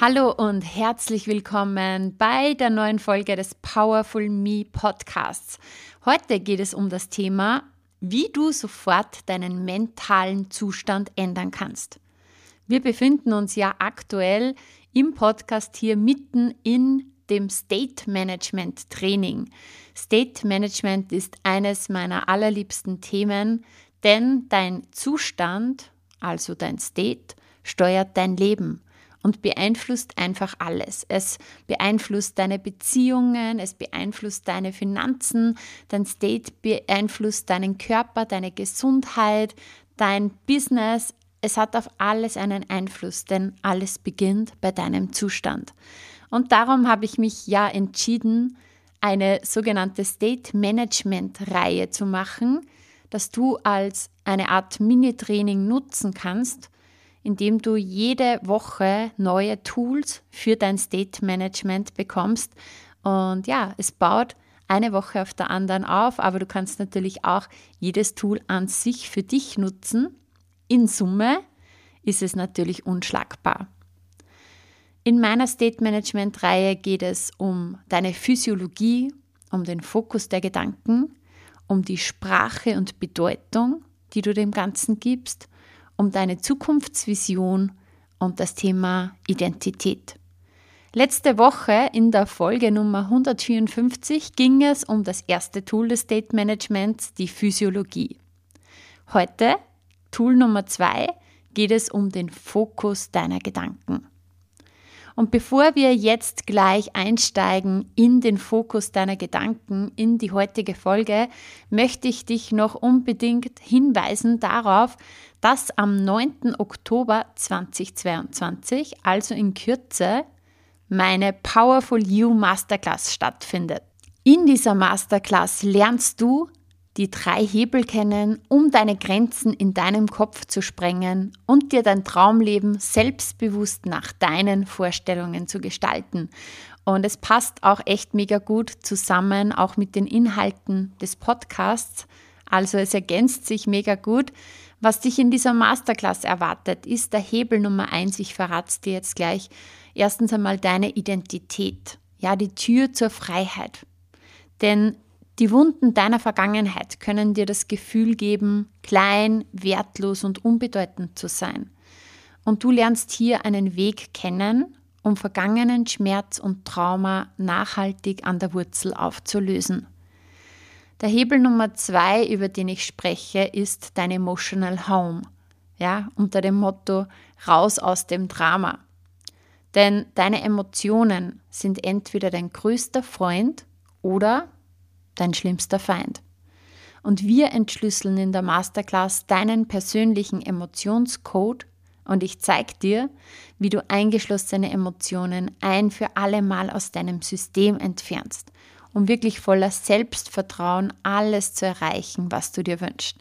Hallo und herzlich willkommen bei der neuen Folge des Powerful Me Podcasts. Heute geht es um das Thema, wie du sofort deinen mentalen Zustand ändern kannst. Wir befinden uns ja aktuell im Podcast hier mitten in dem State Management Training. State Management ist eines meiner allerliebsten Themen, denn dein Zustand, also dein State, steuert dein Leben und beeinflusst einfach alles. Es beeinflusst deine Beziehungen, es beeinflusst deine Finanzen, dein State beeinflusst deinen Körper, deine Gesundheit, dein Business. Es hat auf alles einen Einfluss, denn alles beginnt bei deinem Zustand. Und darum habe ich mich ja entschieden, eine sogenannte State Management Reihe zu machen, dass du als eine Art Mini-Training nutzen kannst, indem du jede Woche neue Tools für dein State Management bekommst. Und ja, es baut eine Woche auf der anderen auf, aber du kannst natürlich auch jedes Tool an sich für dich nutzen. In Summe ist es natürlich unschlagbar. In meiner State Management Reihe geht es um deine Physiologie, um den Fokus der Gedanken, um die Sprache und Bedeutung, die du dem Ganzen gibst um deine Zukunftsvision und das Thema Identität. Letzte Woche in der Folge Nummer 154 ging es um das erste Tool des State Managements, die Physiologie. Heute, Tool Nummer zwei, geht es um den Fokus deiner Gedanken. Und bevor wir jetzt gleich einsteigen in den Fokus deiner Gedanken, in die heutige Folge, möchte ich dich noch unbedingt hinweisen darauf, dass am 9. Oktober 2022, also in Kürze, meine Powerful You Masterclass stattfindet. In dieser Masterclass lernst du die drei Hebel kennen, um deine Grenzen in deinem Kopf zu sprengen und dir dein Traumleben selbstbewusst nach deinen Vorstellungen zu gestalten. Und es passt auch echt mega gut zusammen, auch mit den Inhalten des Podcasts. Also es ergänzt sich mega gut. Was dich in dieser Masterclass erwartet, ist der Hebel Nummer eins. Ich verrate dir jetzt gleich. Erstens einmal deine Identität. Ja, die Tür zur Freiheit. Denn die Wunden deiner Vergangenheit können dir das Gefühl geben, klein, wertlos und unbedeutend zu sein. Und du lernst hier einen Weg kennen, um vergangenen Schmerz und Trauma nachhaltig an der Wurzel aufzulösen. Der Hebel Nummer zwei, über den ich spreche, ist dein Emotional Home. Ja, unter dem Motto raus aus dem Drama. Denn deine Emotionen sind entweder dein größter Freund oder dein schlimmster Feind. Und wir entschlüsseln in der Masterclass deinen persönlichen Emotionscode und ich zeige dir, wie du eingeschlossene Emotionen ein für alle Mal aus deinem System entfernst um wirklich voller Selbstvertrauen alles zu erreichen, was du dir wünschst.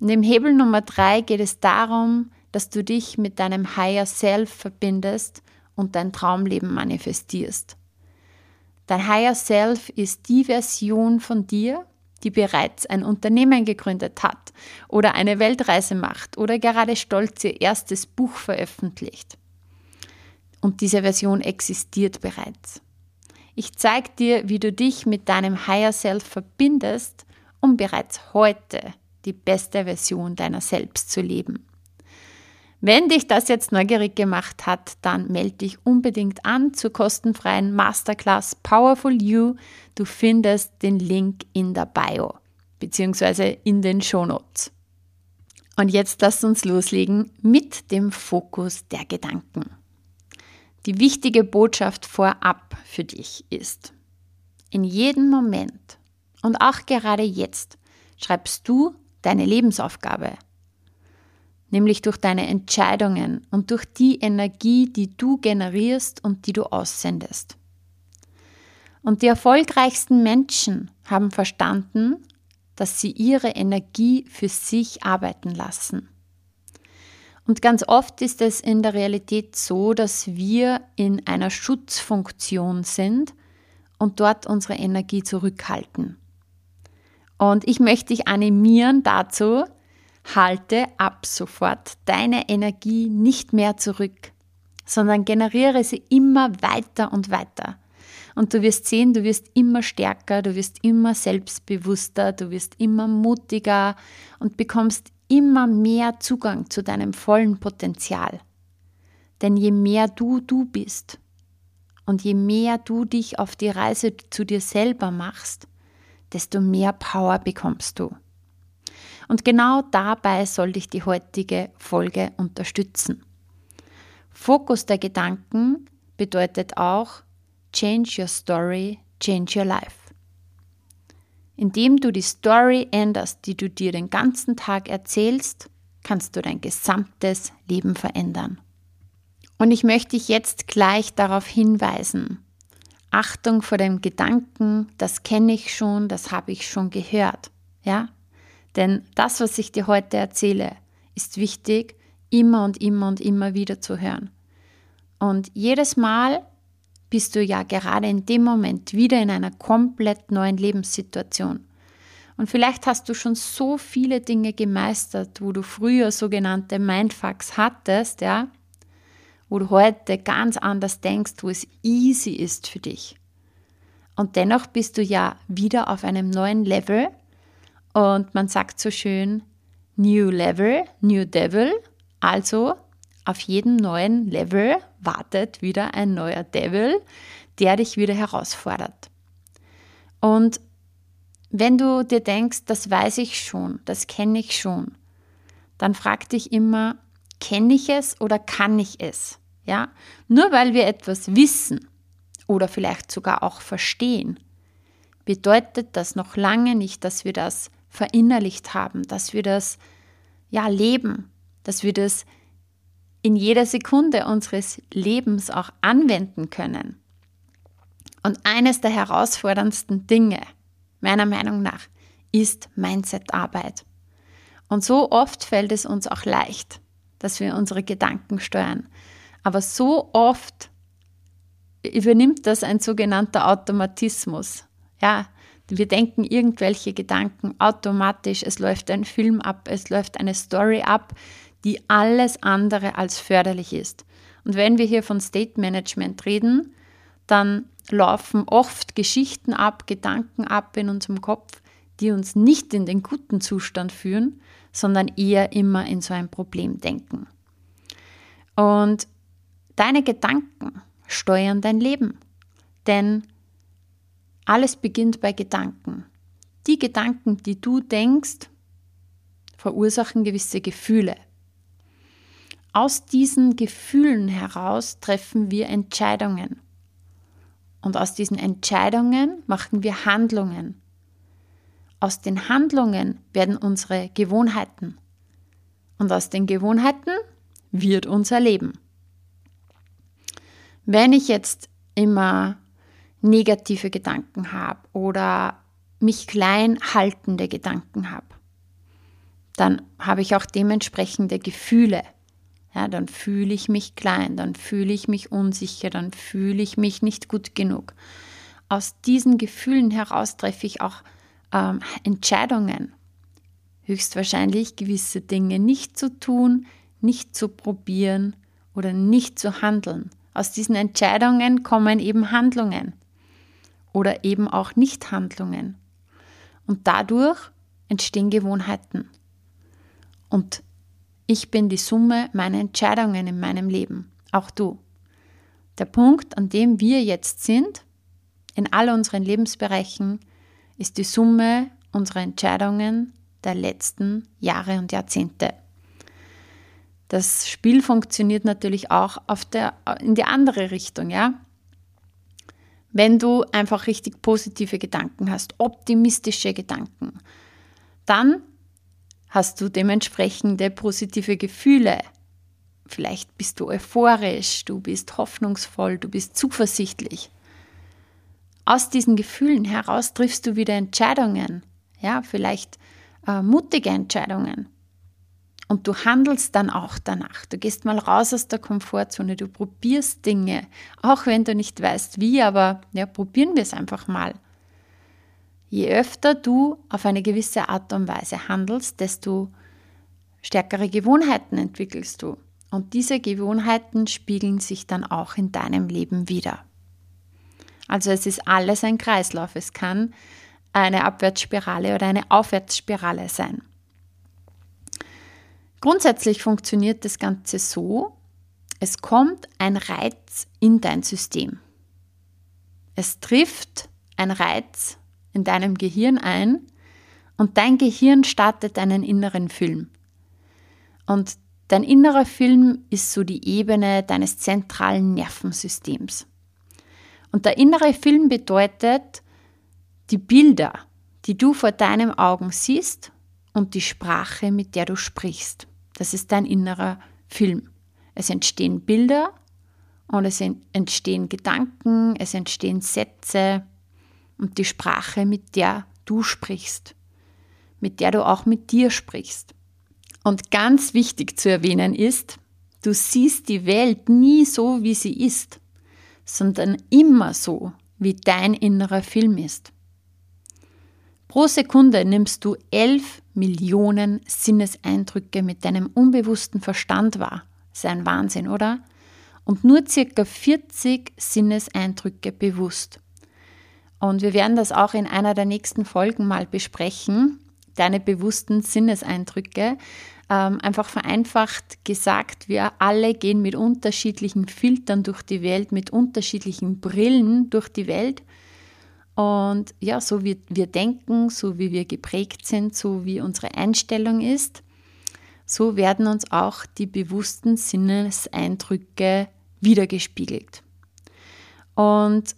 Und im Hebel Nummer drei geht es darum, dass du dich mit deinem Higher Self verbindest und dein Traumleben manifestierst. Dein Higher Self ist die Version von dir, die bereits ein Unternehmen gegründet hat oder eine Weltreise macht oder gerade stolz ihr erstes Buch veröffentlicht. Und diese Version existiert bereits. Ich zeige dir, wie du dich mit deinem Higher Self verbindest, um bereits heute die beste Version deiner selbst zu leben. Wenn dich das jetzt neugierig gemacht hat, dann melde dich unbedingt an zur kostenfreien Masterclass Powerful You. Du findest den Link in der Bio bzw. in den Shownotes. Und jetzt lass uns loslegen mit dem Fokus der Gedanken. Die wichtige Botschaft vorab für dich ist, in jedem Moment und auch gerade jetzt schreibst du deine Lebensaufgabe. Nämlich durch deine Entscheidungen und durch die Energie, die du generierst und die du aussendest. Und die erfolgreichsten Menschen haben verstanden, dass sie ihre Energie für sich arbeiten lassen. Und ganz oft ist es in der Realität so, dass wir in einer Schutzfunktion sind und dort unsere Energie zurückhalten. Und ich möchte dich animieren dazu, halte ab sofort deine Energie nicht mehr zurück, sondern generiere sie immer weiter und weiter. Und du wirst sehen, du wirst immer stärker, du wirst immer selbstbewusster, du wirst immer mutiger und bekommst immer mehr Zugang zu deinem vollen Potenzial. Denn je mehr du du bist und je mehr du dich auf die Reise zu dir selber machst, desto mehr Power bekommst du. Und genau dabei soll dich die heutige Folge unterstützen. Fokus der Gedanken bedeutet auch Change your story, change your life. Indem du die Story änderst, die du dir den ganzen Tag erzählst, kannst du dein gesamtes Leben verändern. Und ich möchte dich jetzt gleich darauf hinweisen. Achtung vor dem Gedanken, das kenne ich schon, das habe ich schon gehört. Ja? Denn das, was ich dir heute erzähle, ist wichtig, immer und immer und immer wieder zu hören. Und jedes Mal, bist du ja gerade in dem Moment wieder in einer komplett neuen Lebenssituation. Und vielleicht hast du schon so viele Dinge gemeistert, wo du früher sogenannte Mindfucks hattest, ja, wo du heute ganz anders denkst, wo es easy ist für dich. Und dennoch bist du ja wieder auf einem neuen Level und man sagt so schön, New Level, New Devil, also auf jedem neuen Level wartet wieder ein neuer Devil, der dich wieder herausfordert. Und wenn du dir denkst, das weiß ich schon, das kenne ich schon, dann frag dich immer, kenne ich es oder kann ich es? Ja? Nur weil wir etwas wissen oder vielleicht sogar auch verstehen, bedeutet das noch lange nicht, dass wir das verinnerlicht haben, dass wir das ja leben, dass wir das in jeder Sekunde unseres Lebens auch anwenden können. Und eines der herausforderndsten Dinge, meiner Meinung nach, ist Mindset-Arbeit. Und so oft fällt es uns auch leicht, dass wir unsere Gedanken steuern. Aber so oft übernimmt das ein sogenannter Automatismus. Ja, wir denken irgendwelche Gedanken automatisch, es läuft ein Film ab, es läuft eine Story ab, die alles andere als förderlich ist. Und wenn wir hier von State Management reden, dann laufen oft Geschichten ab, Gedanken ab in unserem Kopf, die uns nicht in den guten Zustand führen, sondern eher immer in so ein Problem denken. Und deine Gedanken steuern dein Leben, denn alles beginnt bei Gedanken. Die Gedanken, die du denkst, verursachen gewisse Gefühle, aus diesen Gefühlen heraus treffen wir Entscheidungen. Und aus diesen Entscheidungen machen wir Handlungen. Aus den Handlungen werden unsere Gewohnheiten. Und aus den Gewohnheiten wird unser Leben. Wenn ich jetzt immer negative Gedanken habe oder mich klein haltende Gedanken habe, dann habe ich auch dementsprechende Gefühle ja, dann fühle ich mich klein, dann fühle ich mich unsicher, dann fühle ich mich nicht gut genug. Aus diesen Gefühlen heraus treffe ich auch ähm, Entscheidungen. Höchstwahrscheinlich gewisse Dinge nicht zu tun, nicht zu probieren oder nicht zu handeln. Aus diesen Entscheidungen kommen eben Handlungen oder eben auch Nichthandlungen. Und dadurch entstehen Gewohnheiten. Und ich bin die Summe meiner Entscheidungen in meinem Leben, auch du. Der Punkt, an dem wir jetzt sind, in all unseren Lebensbereichen, ist die Summe unserer Entscheidungen der letzten Jahre und Jahrzehnte. Das Spiel funktioniert natürlich auch der, in die andere Richtung, ja. Wenn du einfach richtig positive Gedanken hast, optimistische Gedanken, dann Hast du dementsprechende positive Gefühle? Vielleicht bist du euphorisch, du bist hoffnungsvoll, du bist zuversichtlich. Aus diesen Gefühlen heraus triffst du wieder Entscheidungen, ja, vielleicht äh, mutige Entscheidungen. Und du handelst dann auch danach. Du gehst mal raus aus der Komfortzone, du probierst Dinge, auch wenn du nicht weißt wie, aber ja, probieren wir es einfach mal. Je öfter du auf eine gewisse Art und Weise handelst, desto stärkere Gewohnheiten entwickelst du. Und diese Gewohnheiten spiegeln sich dann auch in deinem Leben wieder. Also es ist alles ein Kreislauf. Es kann eine Abwärtsspirale oder eine Aufwärtsspirale sein. Grundsätzlich funktioniert das Ganze so, es kommt ein Reiz in dein System. Es trifft ein Reiz in deinem Gehirn ein und dein Gehirn startet einen inneren Film. Und dein innerer Film ist so die Ebene deines zentralen Nervensystems. Und der innere Film bedeutet die Bilder, die du vor deinen Augen siehst und die Sprache, mit der du sprichst. Das ist dein innerer Film. Es entstehen Bilder und es entstehen Gedanken, es entstehen Sätze und die Sprache, mit der du sprichst, mit der du auch mit dir sprichst. Und ganz wichtig zu erwähnen ist, du siehst die Welt nie so, wie sie ist, sondern immer so, wie dein innerer Film ist. Pro Sekunde nimmst du 11 Millionen Sinneseindrücke mit deinem unbewussten Verstand wahr. Das ist ein Wahnsinn, oder? Und nur circa 40 Sinneseindrücke bewusst. Und wir werden das auch in einer der nächsten Folgen mal besprechen, deine bewussten Sinneseindrücke. Ähm, einfach vereinfacht gesagt, wir alle gehen mit unterschiedlichen Filtern durch die Welt, mit unterschiedlichen Brillen durch die Welt. Und ja, so wie wir denken, so wie wir geprägt sind, so wie unsere Einstellung ist, so werden uns auch die bewussten Sinneseindrücke wiedergespiegelt. Und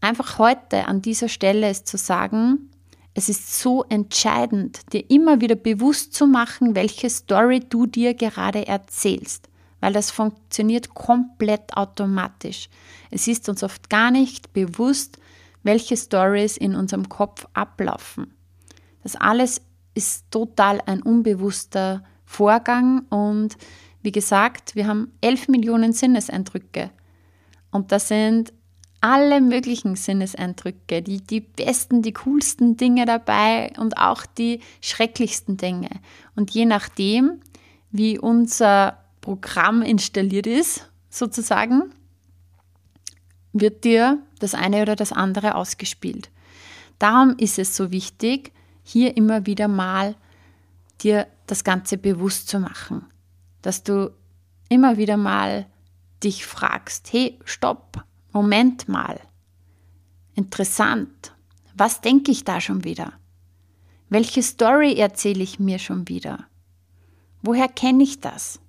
einfach heute an dieser Stelle ist zu sagen, es ist so entscheidend, dir immer wieder bewusst zu machen, welche Story du dir gerade erzählst, weil das funktioniert komplett automatisch. Es ist uns oft gar nicht bewusst, welche Stories in unserem Kopf ablaufen. Das alles ist total ein unbewusster Vorgang und wie gesagt, wir haben 11 Millionen Sinneseindrücke und das sind alle möglichen Sinneseindrücke, die, die besten, die coolsten Dinge dabei und auch die schrecklichsten Dinge. Und je nachdem, wie unser Programm installiert ist, sozusagen, wird dir das eine oder das andere ausgespielt. Darum ist es so wichtig, hier immer wieder mal dir das Ganze bewusst zu machen, dass du immer wieder mal dich fragst, hey, stopp, Moment mal, interessant, was denke ich da schon wieder? Welche Story erzähle ich mir schon wieder? Woher kenne ich das?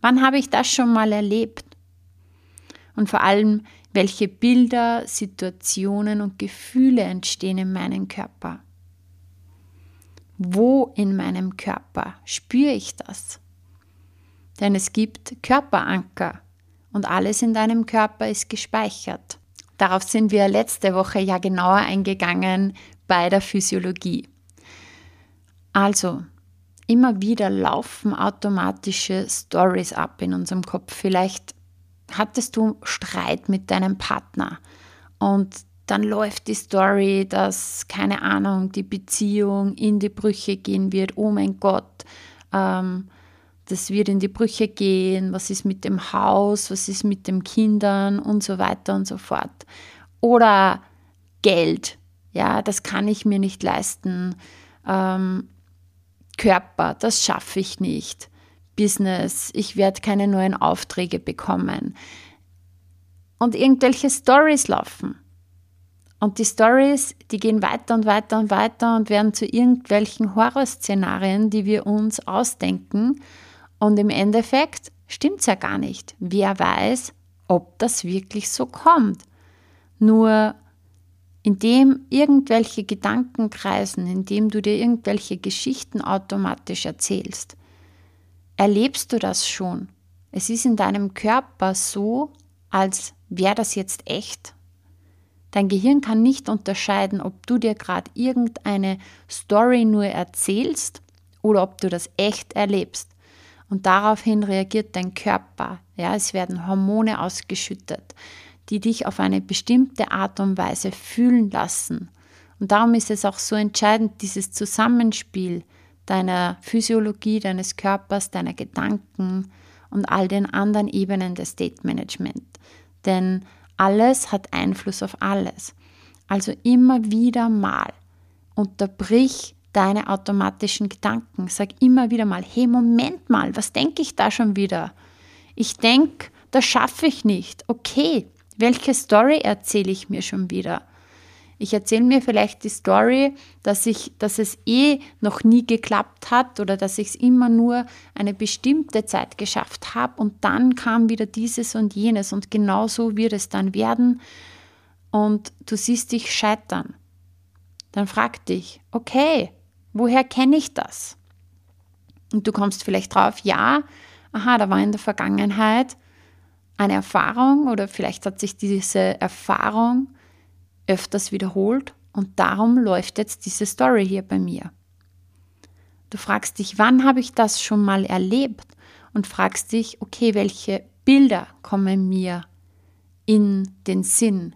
Wann habe ich das schon mal erlebt? Und vor allem, welche Bilder, Situationen und Gefühle entstehen in meinem Körper? Wo in meinem Körper spüre ich das? Denn es gibt Körperanker und alles in deinem Körper ist gespeichert. Darauf sind wir letzte Woche ja genauer eingegangen bei der Physiologie. Also, immer wieder laufen automatische Stories ab in unserem Kopf. Vielleicht hattest du Streit mit deinem Partner und dann läuft die Story, dass, keine Ahnung, die Beziehung in die Brüche gehen wird. Oh mein Gott, ähm, das wird in die Brüche gehen. Was ist mit dem Haus? Was ist mit den Kindern? Und so weiter und so fort. Oder Geld. Ja, das kann ich mir nicht leisten. Ähm, Körper, das schaffe ich nicht. Business, ich werde keine neuen Aufträge bekommen. Und irgendwelche Stories laufen. Und die Stories, die gehen weiter und weiter und weiter und werden zu irgendwelchen Horrorszenarien, die wir uns ausdenken. Und im Endeffekt stimmt es ja gar nicht. Wer weiß, ob das wirklich so kommt. Nur indem irgendwelche Gedanken kreisen, indem du dir irgendwelche Geschichten automatisch erzählst, erlebst du das schon. Es ist in deinem Körper so, als wäre das jetzt echt. Dein Gehirn kann nicht unterscheiden, ob du dir gerade irgendeine Story nur erzählst oder ob du das echt erlebst. Und daraufhin reagiert dein Körper. Ja, es werden Hormone ausgeschüttet, die dich auf eine bestimmte Art und Weise fühlen lassen. Und darum ist es auch so entscheidend, dieses Zusammenspiel deiner Physiologie, deines Körpers, deiner Gedanken und all den anderen Ebenen des State Management. Denn alles hat Einfluss auf alles. Also immer wieder mal unterbrich deine automatischen Gedanken. Sag immer wieder mal, hey, Moment mal, was denke ich da schon wieder? Ich denke, das schaffe ich nicht. Okay, welche Story erzähle ich mir schon wieder? Ich erzähle mir vielleicht die Story, dass, ich, dass es eh noch nie geklappt hat oder dass ich es immer nur eine bestimmte Zeit geschafft habe und dann kam wieder dieses und jenes und genau so wird es dann werden und du siehst dich scheitern. Dann frag dich, okay, woher kenne ich das? Und du kommst vielleicht drauf, ja, aha, da war in der Vergangenheit eine Erfahrung oder vielleicht hat sich diese Erfahrung öfters wiederholt und darum läuft jetzt diese Story hier bei mir. Du fragst dich, wann habe ich das schon mal erlebt? Und fragst dich, okay, welche Bilder kommen mir in den Sinn?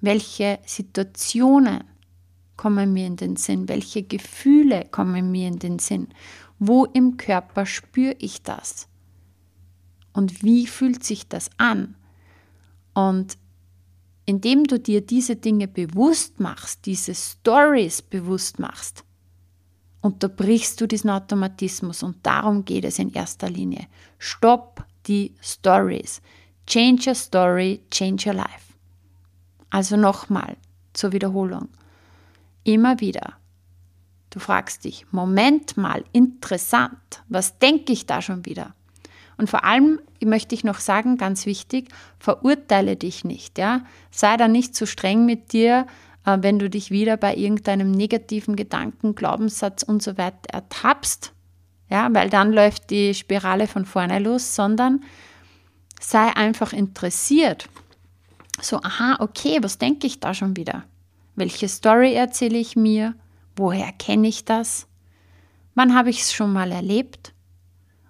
Welche Situationen kommen mir in den Sinn? Welche Gefühle kommen mir in den Sinn? Wo im Körper spüre ich das? Und wie fühlt sich das an? Und indem du dir diese Dinge bewusst machst, diese Stories bewusst machst, unterbrichst du diesen Automatismus und darum geht es in erster Linie. Stopp die Stories. Change your story, change your life. Also nochmal zur Wiederholung. Immer wieder. Du fragst dich, Moment mal, interessant, was denke ich da schon wieder? Und vor allem möchte ich noch sagen, ganz wichtig, verurteile dich nicht. Ja? Sei da nicht zu streng mit dir, äh, wenn du dich wieder bei irgendeinem negativen Gedanken, Glaubenssatz und so weiter ertappst, ja? weil dann läuft die Spirale von vorne los, sondern sei einfach interessiert. So, aha, okay, was denke ich da schon wieder? Welche Story erzähle ich mir? Woher kenne ich das? Wann habe ich es schon mal erlebt?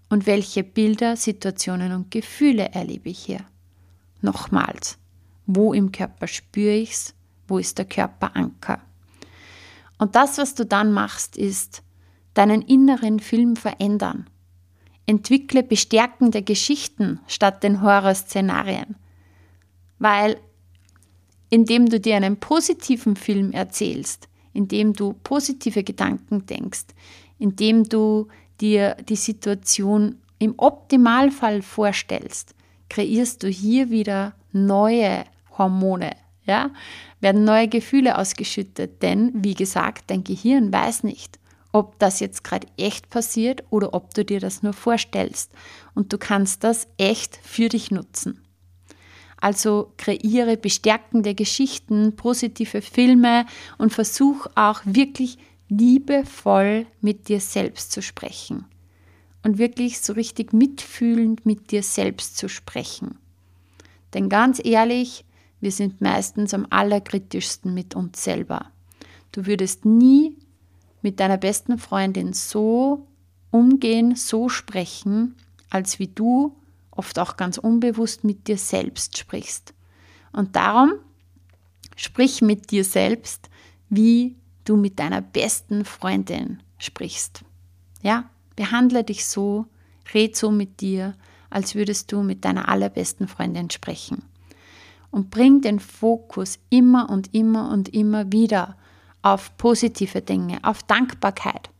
Und welche Bilder, Situationen und Gefühle erlebe ich hier? Nochmals, wo im Körper spüre ich es? Wo ist der Körperanker? Und das, was du dann machst, ist deinen inneren Film verändern. Entwickle bestärkende Geschichten statt den Horrorszenarien. Weil indem du dir einen positiven Film erzählst, indem du positive Gedanken denkst, indem du dir die Situation im Optimalfall vorstellst, kreierst du hier wieder neue Hormone, ja? werden neue Gefühle ausgeschüttet, denn wie gesagt, dein Gehirn weiß nicht, ob das jetzt gerade echt passiert oder ob du dir das nur vorstellst und du kannst das echt für dich nutzen. Also kreiere bestärkende Geschichten, positive Filme und versuch auch wirklich liebevoll mit dir selbst zu sprechen und wirklich so richtig mitfühlend mit dir selbst zu sprechen. Denn ganz ehrlich, wir sind meistens am allerkritischsten mit uns selber. Du würdest nie mit deiner besten Freundin so umgehen, so sprechen, als wie du oft auch ganz unbewusst mit dir selbst sprichst. Und darum sprich mit dir selbst, wie du mit deiner besten Freundin sprichst. Ja, behandle dich so, red so mit dir, als würdest du mit deiner allerbesten Freundin sprechen. Und bring den Fokus immer und immer und immer wieder auf positive Dinge, auf Dankbarkeit.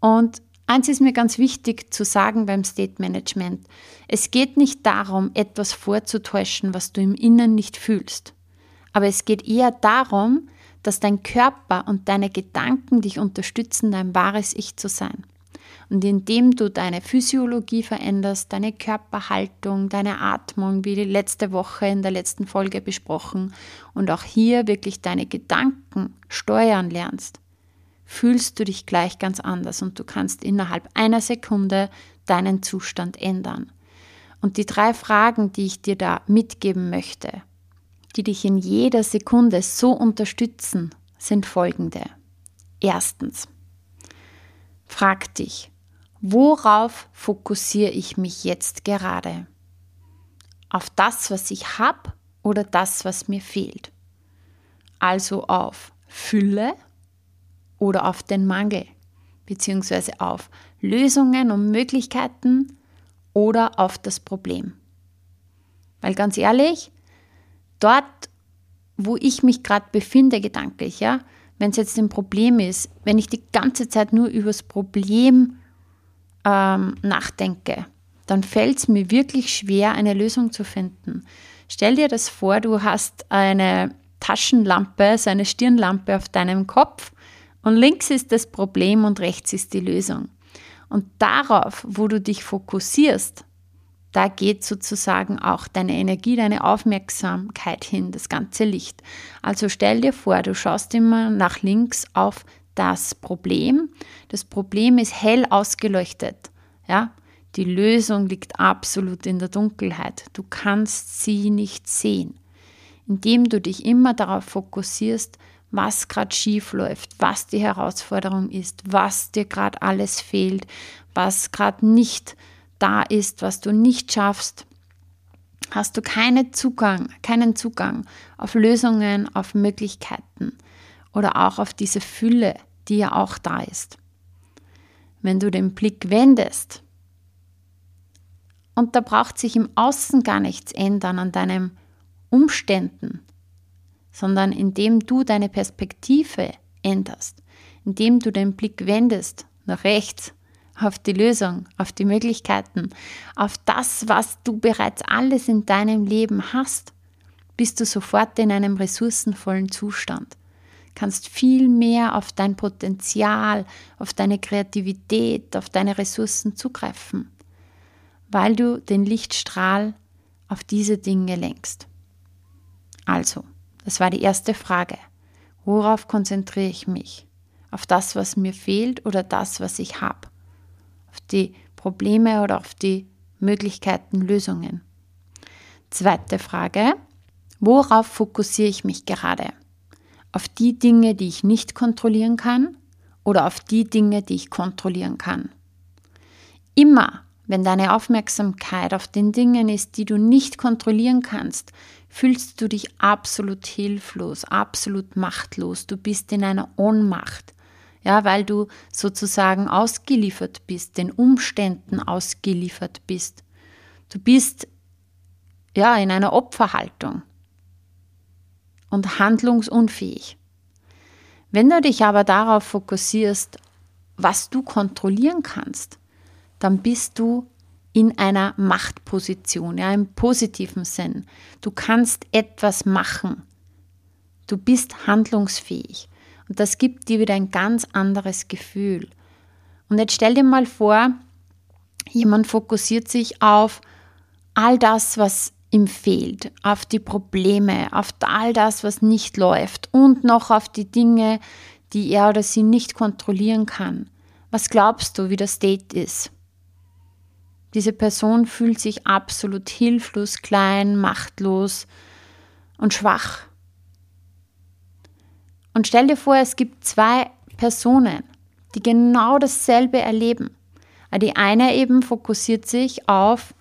Und eins ist mir ganz wichtig zu sagen beim State Management. Es geht nicht darum, etwas vorzutäuschen, was du im Innen nicht fühlst. Aber es geht eher darum, dass dein Körper und deine Gedanken dich unterstützen, dein wahres Ich zu sein. Und indem du deine Physiologie veränderst, deine Körperhaltung, deine Atmung, wie die letzte Woche in der letzten Folge besprochen, und auch hier wirklich deine Gedanken steuern lernst, fühlst du dich gleich ganz anders und du kannst innerhalb einer Sekunde deinen Zustand ändern. Und die drei Fragen, die ich dir da mitgeben möchte, die dich in jeder Sekunde so unterstützen, sind folgende. Erstens, frag dich, worauf fokussiere ich mich jetzt gerade? Auf das, was ich habe oder das, was mir fehlt? Also auf Fülle oder auf den Mangel, beziehungsweise auf Lösungen und Möglichkeiten oder auf das Problem. Weil ganz ehrlich, dort, wo ich mich gerade befinde, gedanklich, ja, wenn es jetzt ein Problem ist, wenn ich die ganze Zeit nur über das Problem ähm, nachdenke, dann fällt es mir wirklich schwer, eine Lösung zu finden. Stell dir das vor, du hast eine Taschenlampe, so eine Stirnlampe auf deinem Kopf und links ist das Problem und rechts ist die Lösung. Und darauf, wo du dich fokussierst, da geht sozusagen auch deine Energie, deine Aufmerksamkeit hin, das ganze Licht. Also stell dir vor, du schaust immer nach links auf das Problem. Das Problem ist hell ausgeleuchtet. Ja? Die Lösung liegt absolut in der Dunkelheit. Du kannst sie nicht sehen. Indem du dich immer darauf fokussierst, was gerade schief läuft, was die Herausforderung ist, was dir gerade alles fehlt, was gerade nicht da ist, was du nicht schaffst, hast du keinen Zugang, keinen Zugang auf Lösungen, auf Möglichkeiten oder auch auf diese Fülle, die ja auch da ist. Wenn du den Blick wendest, und da braucht sich im Außen gar nichts ändern an deinen Umständen, sondern indem du deine Perspektive änderst, indem du den Blick wendest nach rechts, auf die Lösung, auf die Möglichkeiten, auf das, was du bereits alles in deinem Leben hast, bist du sofort in einem ressourcenvollen Zustand. Kannst viel mehr auf dein Potenzial, auf deine Kreativität, auf deine Ressourcen zugreifen, weil du den Lichtstrahl auf diese Dinge lenkst. Also, das war die erste Frage. Worauf konzentriere ich mich? Auf das, was mir fehlt oder das, was ich habe? Auf die Probleme oder auf die Möglichkeiten, Lösungen? Zweite Frage. Worauf fokussiere ich mich gerade? Auf die Dinge, die ich nicht kontrollieren kann oder auf die Dinge, die ich kontrollieren kann? Immer, wenn deine Aufmerksamkeit auf den Dingen ist, die du nicht kontrollieren kannst, fühlst du dich absolut hilflos, absolut machtlos. Du bist in einer Ohnmacht. Ja, weil du sozusagen ausgeliefert bist, den Umständen ausgeliefert bist. Du bist ja in einer Opferhaltung und handlungsunfähig. Wenn du dich aber darauf fokussierst, was du kontrollieren kannst, dann bist du in einer Machtposition, ja, im positiven Sinn. Du kannst etwas machen. Du bist handlungsfähig. Und das gibt dir wieder ein ganz anderes Gefühl. Und jetzt stell dir mal vor, jemand fokussiert sich auf all das, was ihm fehlt, auf die Probleme, auf all das, was nicht läuft und noch auf die Dinge, die er oder sie nicht kontrollieren kann. Was glaubst du, wie das Date ist? Diese Person fühlt sich absolut hilflos, klein, machtlos und schwach. Und stell dir vor, es gibt zwei Personen, die genau dasselbe erleben. Die eine eben fokussiert sich auf,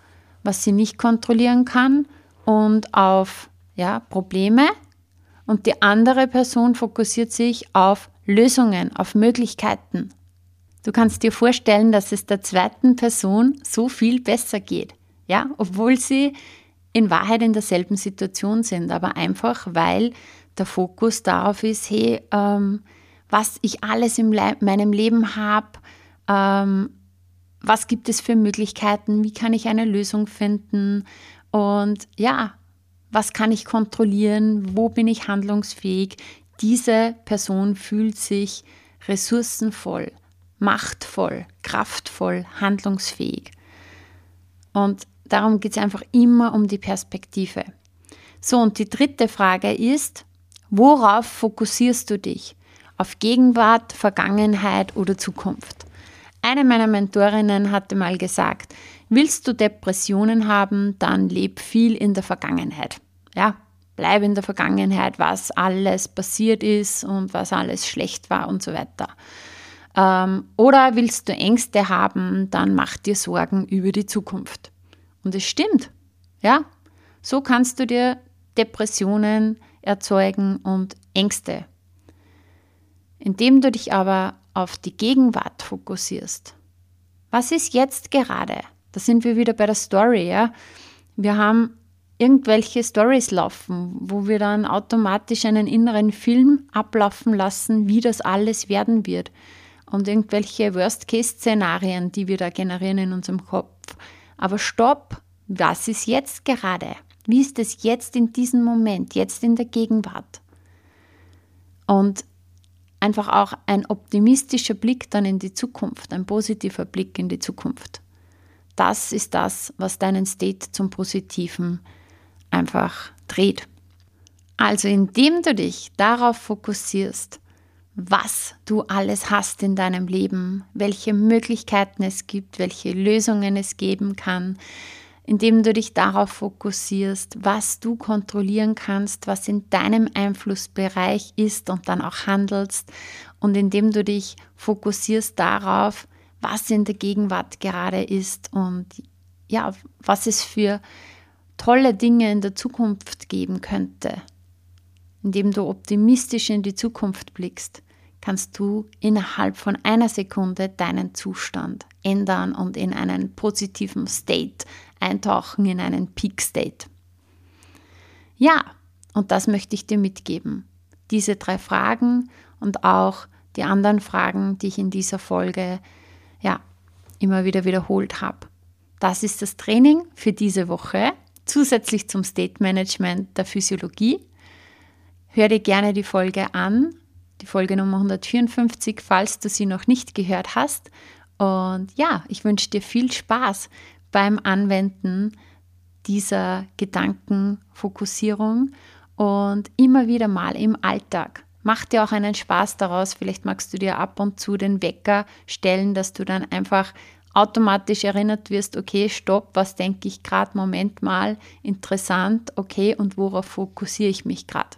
was sie nicht kontrollieren kann und auf ja, Probleme. Und die andere Person fokussiert sich auf Lösungen, auf Möglichkeiten. Du kannst dir vorstellen, dass es der zweiten Person so viel besser geht, ja, obwohl sie in Wahrheit in derselben Situation sind, aber einfach weil der Fokus darauf ist, hey, ähm, was ich alles in Le meinem Leben habe, ähm, was gibt es für Möglichkeiten, wie kann ich eine Lösung finden und ja, was kann ich kontrollieren, wo bin ich handlungsfähig. Diese Person fühlt sich ressourcenvoll machtvoll, kraftvoll, handlungsfähig. Und darum geht es einfach immer um die Perspektive. So, und die dritte Frage ist, worauf fokussierst du dich? Auf Gegenwart, Vergangenheit oder Zukunft? Eine meiner Mentorinnen hatte mal gesagt, willst du Depressionen haben, dann leb viel in der Vergangenheit. Ja, bleib in der Vergangenheit, was alles passiert ist und was alles schlecht war und so weiter. Ähm, oder willst du Ängste haben, dann mach dir Sorgen über die Zukunft. Und es stimmt. Ja, so kannst du dir Depressionen erzeugen und Ängste. Indem du dich aber auf die Gegenwart fokussierst. Was ist jetzt gerade? Da sind wir wieder bei der Story, ja. Wir haben irgendwelche Stories laufen, wo wir dann automatisch einen inneren Film ablaufen lassen, wie das alles werden wird. Und irgendwelche Worst-Case-Szenarien, die wir da generieren in unserem Kopf. Aber stopp, was ist jetzt gerade? Wie ist es jetzt in diesem Moment, jetzt in der Gegenwart? Und einfach auch ein optimistischer Blick dann in die Zukunft, ein positiver Blick in die Zukunft. Das ist das, was deinen State zum Positiven einfach dreht. Also indem du dich darauf fokussierst, was du alles hast in deinem Leben, welche Möglichkeiten es gibt, welche Lösungen es geben kann, indem du dich darauf fokussierst, was du kontrollieren kannst, was in deinem Einflussbereich ist und dann auch handelst und indem du dich fokussierst darauf, was in der Gegenwart gerade ist und ja, was es für tolle Dinge in der Zukunft geben könnte. Indem du optimistisch in die Zukunft blickst, kannst du innerhalb von einer Sekunde deinen Zustand ändern und in einen positiven State eintauchen, in einen Peak State. Ja, und das möchte ich dir mitgeben. Diese drei Fragen und auch die anderen Fragen, die ich in dieser Folge ja immer wieder wiederholt habe. Das ist das Training für diese Woche, zusätzlich zum State Management der Physiologie. Hör dir gerne die Folge an, die Folge Nummer 154, falls du sie noch nicht gehört hast. Und ja, ich wünsche dir viel Spaß beim Anwenden dieser Gedankenfokussierung und immer wieder mal im Alltag. Mach dir auch einen Spaß daraus. Vielleicht magst du dir ab und zu den Wecker stellen, dass du dann einfach automatisch erinnert wirst, okay, stopp, was denke ich gerade, Moment mal, interessant, okay, und worauf fokussiere ich mich gerade?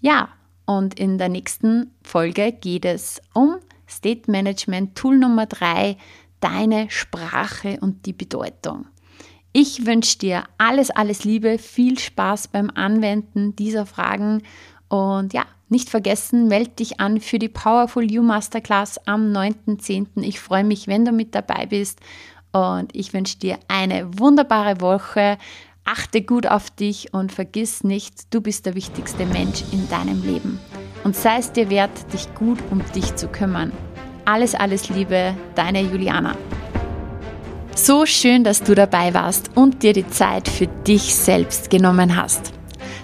Ja, und in der nächsten Folge geht es um State Management Tool Nummer 3, deine Sprache und die Bedeutung. Ich wünsche dir alles, alles Liebe, viel Spaß beim Anwenden dieser Fragen und ja, nicht vergessen, melde dich an für die Powerful You Masterclass am 9.10. Ich freue mich, wenn du mit dabei bist und ich wünsche dir eine wunderbare Woche. Achte gut auf dich und vergiss nicht, du bist der wichtigste Mensch in deinem Leben. Und sei es dir wert, dich gut um dich zu kümmern. Alles, alles Liebe, deine Juliana. So schön, dass du dabei warst und dir die Zeit für dich selbst genommen hast.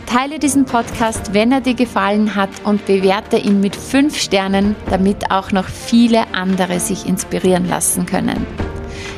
Teile diesen Podcast, wenn er dir gefallen hat und bewerte ihn mit 5 Sternen, damit auch noch viele andere sich inspirieren lassen können.